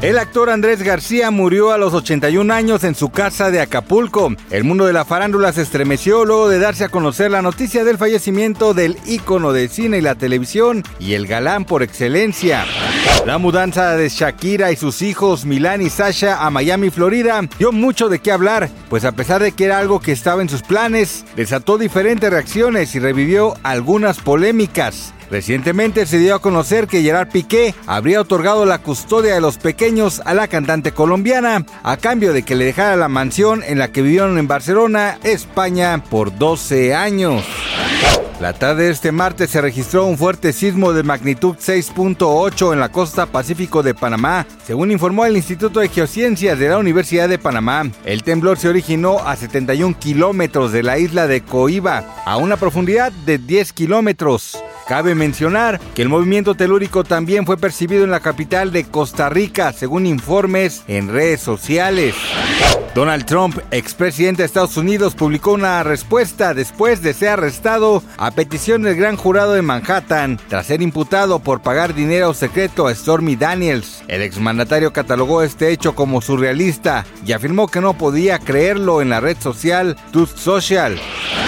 El actor Andrés García murió a los 81 años en su casa de Acapulco. El mundo de la farándula se estremeció luego de darse a conocer la noticia del fallecimiento del ícono de cine y la televisión y el galán por excelencia. La mudanza de Shakira y sus hijos Milán y Sasha a Miami, Florida, dio mucho de qué hablar, pues a pesar de que era algo que estaba en sus planes, desató diferentes reacciones y revivió algunas polémicas. Recientemente se dio a conocer que Gerard Piqué habría otorgado la custodia de los pequeños a la cantante colombiana a cambio de que le dejara la mansión en la que vivieron en Barcelona, España, por 12 años. La tarde de este martes se registró un fuerte sismo de magnitud 6.8 en la costa pacífico de Panamá, según informó el Instituto de Geociencias de la Universidad de Panamá. El temblor se originó a 71 kilómetros de la isla de Coiba, a una profundidad de 10 kilómetros. Cabe mencionar que el movimiento telúrico también fue percibido en la capital de Costa Rica, según informes en redes sociales. Donald Trump, expresidente de Estados Unidos, publicó una respuesta después de ser arrestado a petición del gran jurado de Manhattan tras ser imputado por pagar dinero secreto a Stormy Daniels. El exmandatario catalogó este hecho como surrealista y afirmó que no podía creerlo en la red social Truth Social.